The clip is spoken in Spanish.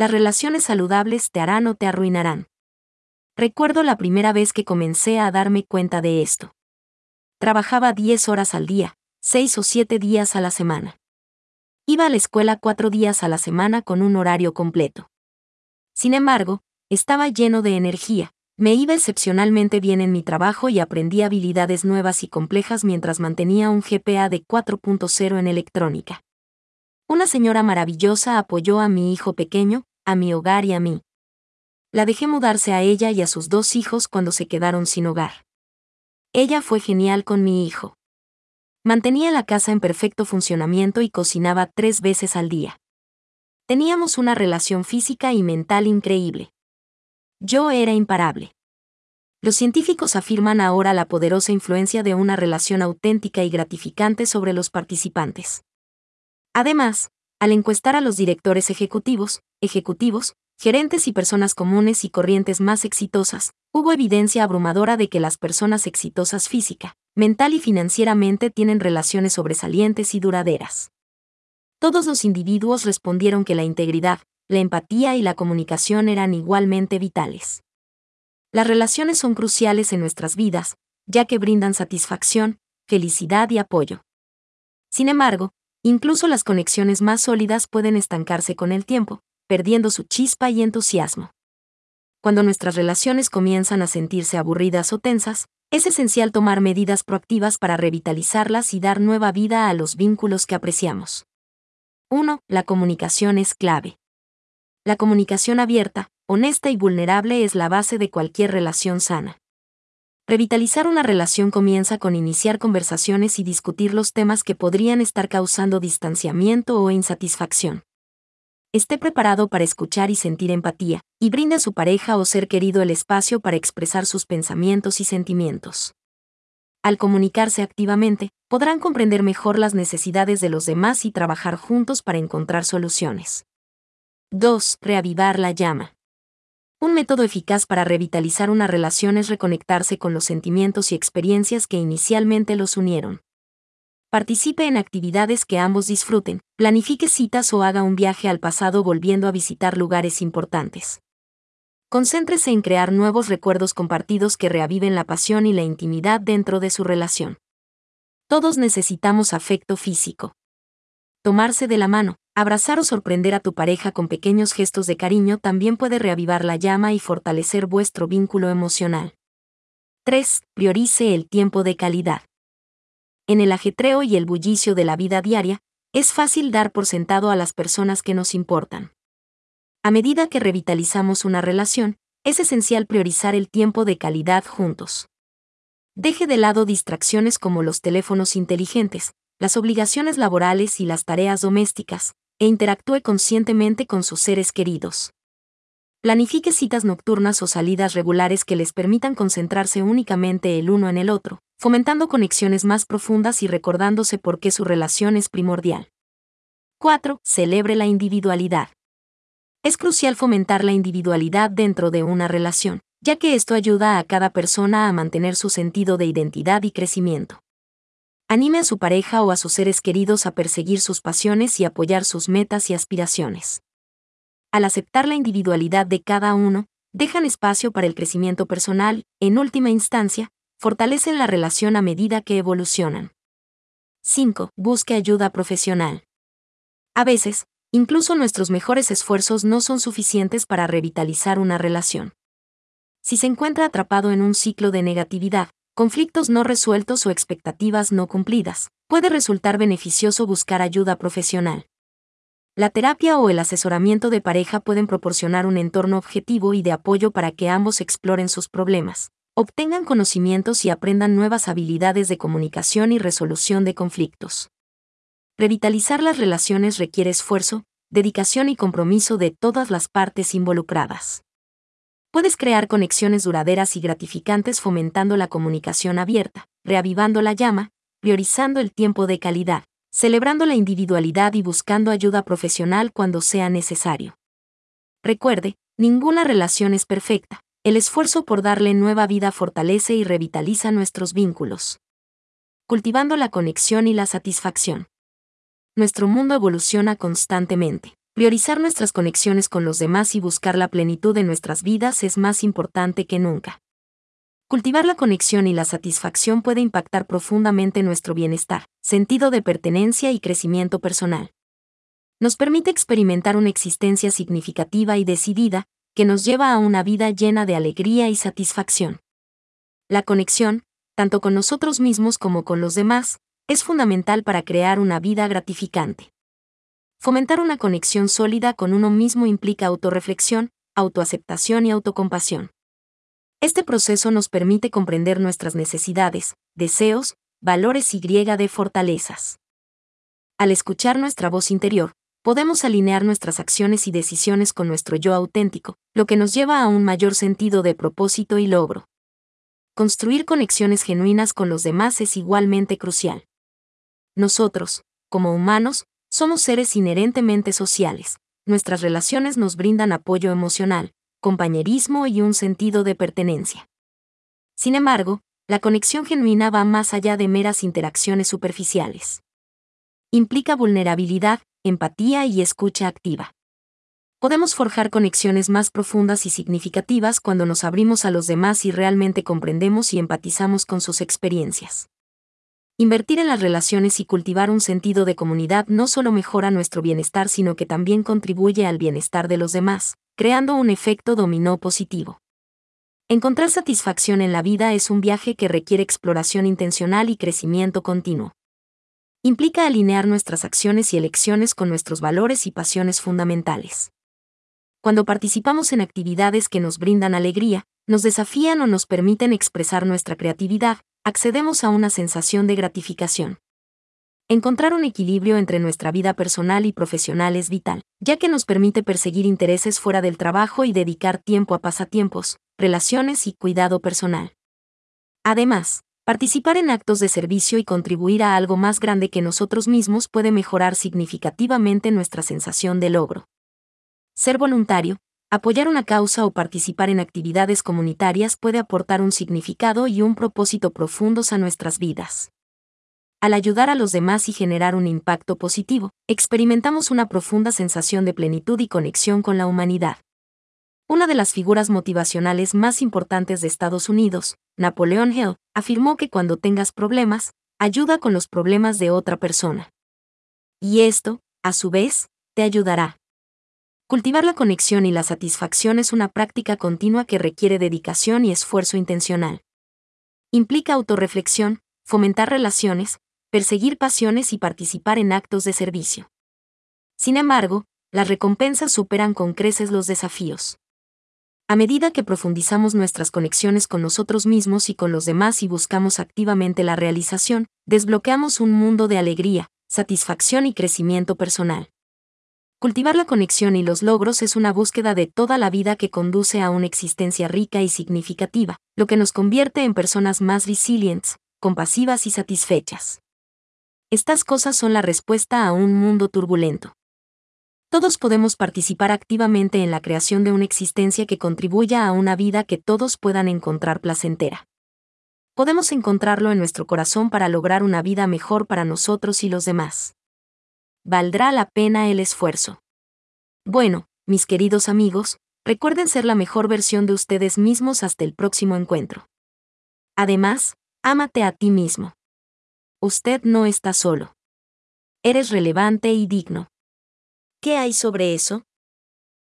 Las relaciones saludables te harán o te arruinarán. Recuerdo la primera vez que comencé a darme cuenta de esto. Trabajaba 10 horas al día, 6 o 7 días a la semana. Iba a la escuela 4 días a la semana con un horario completo. Sin embargo, estaba lleno de energía, me iba excepcionalmente bien en mi trabajo y aprendí habilidades nuevas y complejas mientras mantenía un GPA de 4.0 en electrónica. Una señora maravillosa apoyó a mi hijo pequeño, a mi hogar y a mí. La dejé mudarse a ella y a sus dos hijos cuando se quedaron sin hogar. Ella fue genial con mi hijo. Mantenía la casa en perfecto funcionamiento y cocinaba tres veces al día. Teníamos una relación física y mental increíble. Yo era imparable. Los científicos afirman ahora la poderosa influencia de una relación auténtica y gratificante sobre los participantes. Además, al encuestar a los directores ejecutivos, ejecutivos, gerentes y personas comunes y corrientes más exitosas, hubo evidencia abrumadora de que las personas exitosas física, mental y financieramente tienen relaciones sobresalientes y duraderas. Todos los individuos respondieron que la integridad, la empatía y la comunicación eran igualmente vitales. Las relaciones son cruciales en nuestras vidas, ya que brindan satisfacción, felicidad y apoyo. Sin embargo, incluso las conexiones más sólidas pueden estancarse con el tiempo, perdiendo su chispa y entusiasmo. Cuando nuestras relaciones comienzan a sentirse aburridas o tensas, es esencial tomar medidas proactivas para revitalizarlas y dar nueva vida a los vínculos que apreciamos. 1. La comunicación es clave. La comunicación abierta, honesta y vulnerable es la base de cualquier relación sana. Revitalizar una relación comienza con iniciar conversaciones y discutir los temas que podrían estar causando distanciamiento o insatisfacción. Esté preparado para escuchar y sentir empatía, y brinde a su pareja o ser querido el espacio para expresar sus pensamientos y sentimientos. Al comunicarse activamente, podrán comprender mejor las necesidades de los demás y trabajar juntos para encontrar soluciones. 2. Reavivar la llama. Un método eficaz para revitalizar una relación es reconectarse con los sentimientos y experiencias que inicialmente los unieron. Participe en actividades que ambos disfruten, planifique citas o haga un viaje al pasado volviendo a visitar lugares importantes. Concéntrese en crear nuevos recuerdos compartidos que reaviven la pasión y la intimidad dentro de su relación. Todos necesitamos afecto físico. Tomarse de la mano, Abrazar o sorprender a tu pareja con pequeños gestos de cariño también puede reavivar la llama y fortalecer vuestro vínculo emocional. 3. Priorice el tiempo de calidad. En el ajetreo y el bullicio de la vida diaria, es fácil dar por sentado a las personas que nos importan. A medida que revitalizamos una relación, es esencial priorizar el tiempo de calidad juntos. Deje de lado distracciones como los teléfonos inteligentes, las obligaciones laborales y las tareas domésticas, e interactúe conscientemente con sus seres queridos. Planifique citas nocturnas o salidas regulares que les permitan concentrarse únicamente el uno en el otro, fomentando conexiones más profundas y recordándose por qué su relación es primordial. 4. Celebre la individualidad. Es crucial fomentar la individualidad dentro de una relación, ya que esto ayuda a cada persona a mantener su sentido de identidad y crecimiento. Anime a su pareja o a sus seres queridos a perseguir sus pasiones y apoyar sus metas y aspiraciones. Al aceptar la individualidad de cada uno, dejan espacio para el crecimiento personal, en última instancia, fortalecen la relación a medida que evolucionan. 5. Busque ayuda profesional. A veces, incluso nuestros mejores esfuerzos no son suficientes para revitalizar una relación. Si se encuentra atrapado en un ciclo de negatividad, conflictos no resueltos o expectativas no cumplidas, puede resultar beneficioso buscar ayuda profesional. La terapia o el asesoramiento de pareja pueden proporcionar un entorno objetivo y de apoyo para que ambos exploren sus problemas, obtengan conocimientos y aprendan nuevas habilidades de comunicación y resolución de conflictos. Revitalizar las relaciones requiere esfuerzo, dedicación y compromiso de todas las partes involucradas. Puedes crear conexiones duraderas y gratificantes fomentando la comunicación abierta, reavivando la llama, priorizando el tiempo de calidad, celebrando la individualidad y buscando ayuda profesional cuando sea necesario. Recuerde, ninguna relación es perfecta. El esfuerzo por darle nueva vida fortalece y revitaliza nuestros vínculos. Cultivando la conexión y la satisfacción. Nuestro mundo evoluciona constantemente priorizar nuestras conexiones con los demás y buscar la plenitud de nuestras vidas es más importante que nunca. Cultivar la conexión y la satisfacción puede impactar profundamente nuestro bienestar, sentido de pertenencia y crecimiento personal. Nos permite experimentar una existencia significativa y decidida, que nos lleva a una vida llena de alegría y satisfacción. La conexión, tanto con nosotros mismos como con los demás, es fundamental para crear una vida gratificante. Fomentar una conexión sólida con uno mismo implica autorreflexión, autoaceptación y autocompasión. Este proceso nos permite comprender nuestras necesidades, deseos, valores y griega de fortalezas. Al escuchar nuestra voz interior, podemos alinear nuestras acciones y decisiones con nuestro yo auténtico, lo que nos lleva a un mayor sentido de propósito y logro. Construir conexiones genuinas con los demás es igualmente crucial. Nosotros, como humanos, somos seres inherentemente sociales. Nuestras relaciones nos brindan apoyo emocional, compañerismo y un sentido de pertenencia. Sin embargo, la conexión genuina va más allá de meras interacciones superficiales. Implica vulnerabilidad, empatía y escucha activa. Podemos forjar conexiones más profundas y significativas cuando nos abrimos a los demás y realmente comprendemos y empatizamos con sus experiencias. Invertir en las relaciones y cultivar un sentido de comunidad no solo mejora nuestro bienestar, sino que también contribuye al bienestar de los demás, creando un efecto dominó positivo. Encontrar satisfacción en la vida es un viaje que requiere exploración intencional y crecimiento continuo. Implica alinear nuestras acciones y elecciones con nuestros valores y pasiones fundamentales. Cuando participamos en actividades que nos brindan alegría, nos desafían o nos permiten expresar nuestra creatividad, accedemos a una sensación de gratificación. Encontrar un equilibrio entre nuestra vida personal y profesional es vital, ya que nos permite perseguir intereses fuera del trabajo y dedicar tiempo a pasatiempos, relaciones y cuidado personal. Además, participar en actos de servicio y contribuir a algo más grande que nosotros mismos puede mejorar significativamente nuestra sensación de logro. Ser voluntario, apoyar una causa o participar en actividades comunitarias puede aportar un significado y un propósito profundos a nuestras vidas al ayudar a los demás y generar un impacto positivo, experimentamos una profunda sensación de plenitud y conexión con la humanidad. Una de las figuras motivacionales más importantes de Estados Unidos, Napoleon Hill, afirmó que cuando tengas problemas, ayuda con los problemas de otra persona. Y esto, a su vez, te ayudará. Cultivar la conexión y la satisfacción es una práctica continua que requiere dedicación y esfuerzo intencional. Implica autorreflexión, fomentar relaciones, perseguir pasiones y participar en actos de servicio. Sin embargo, las recompensas superan con creces los desafíos. A medida que profundizamos nuestras conexiones con nosotros mismos y con los demás y buscamos activamente la realización, desbloqueamos un mundo de alegría, satisfacción y crecimiento personal. Cultivar la conexión y los logros es una búsqueda de toda la vida que conduce a una existencia rica y significativa, lo que nos convierte en personas más resilientes, compasivas y satisfechas. Estas cosas son la respuesta a un mundo turbulento. Todos podemos participar activamente en la creación de una existencia que contribuya a una vida que todos puedan encontrar placentera. Podemos encontrarlo en nuestro corazón para lograr una vida mejor para nosotros y los demás. Valdrá la pena el esfuerzo. Bueno, mis queridos amigos, recuerden ser la mejor versión de ustedes mismos hasta el próximo encuentro. Además, ámate a ti mismo. Usted no está solo. Eres relevante y digno. ¿Qué hay sobre eso?